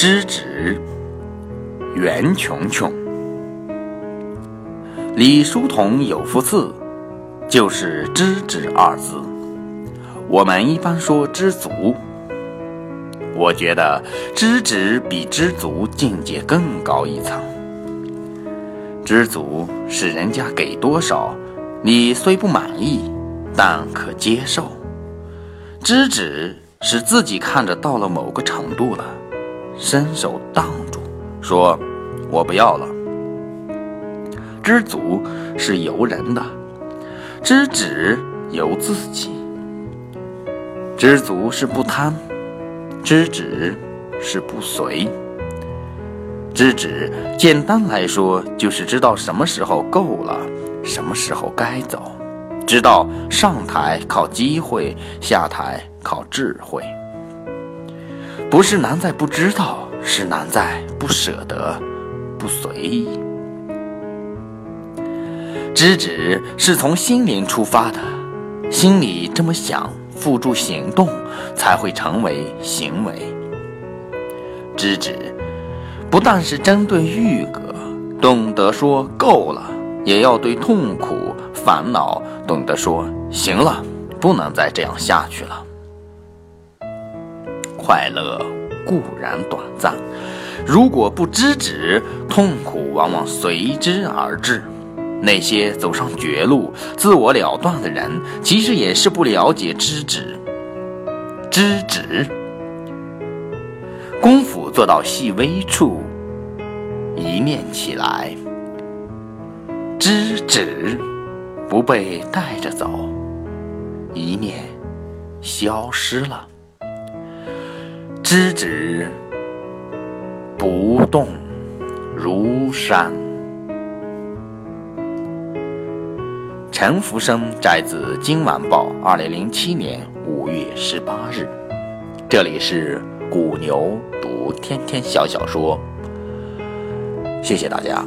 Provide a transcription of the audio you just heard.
知止，袁琼琼。李叔同有幅字，就是“知止”二字。我们一般说知足，我觉得知止比知足境界更高一层。知足是人家给多少，你虽不满意，但可接受；知止是自己看着到了某个程度了，伸手挡住，说：“我不要了。”知足是由人的，知止由自己。知足是不贪，知止是不随。知止，简单来说就是知道什么时候够了，什么时候该走，知道上台靠机会，下台靠智慧。不是难在不知道，是难在不舍得，不随意。知止是从心灵出发的，心里这么想，付诸行动，才会成为行为。知止。不但是针对欲格，懂得说够了，也要对痛苦、烦恼懂得说行了，不能再这样下去了。快乐固然短暂，如果不知止，痛苦往往随之而至。那些走上绝路、自我了断的人，其实也是不了解知止。知止。功夫做到细微处，一念起来，知止不被带着走，一念消失了，知止不动如山。陈福生摘自《今晚报》二零零七年五月十八日，这里是。古牛读天天小小说，谢谢大家。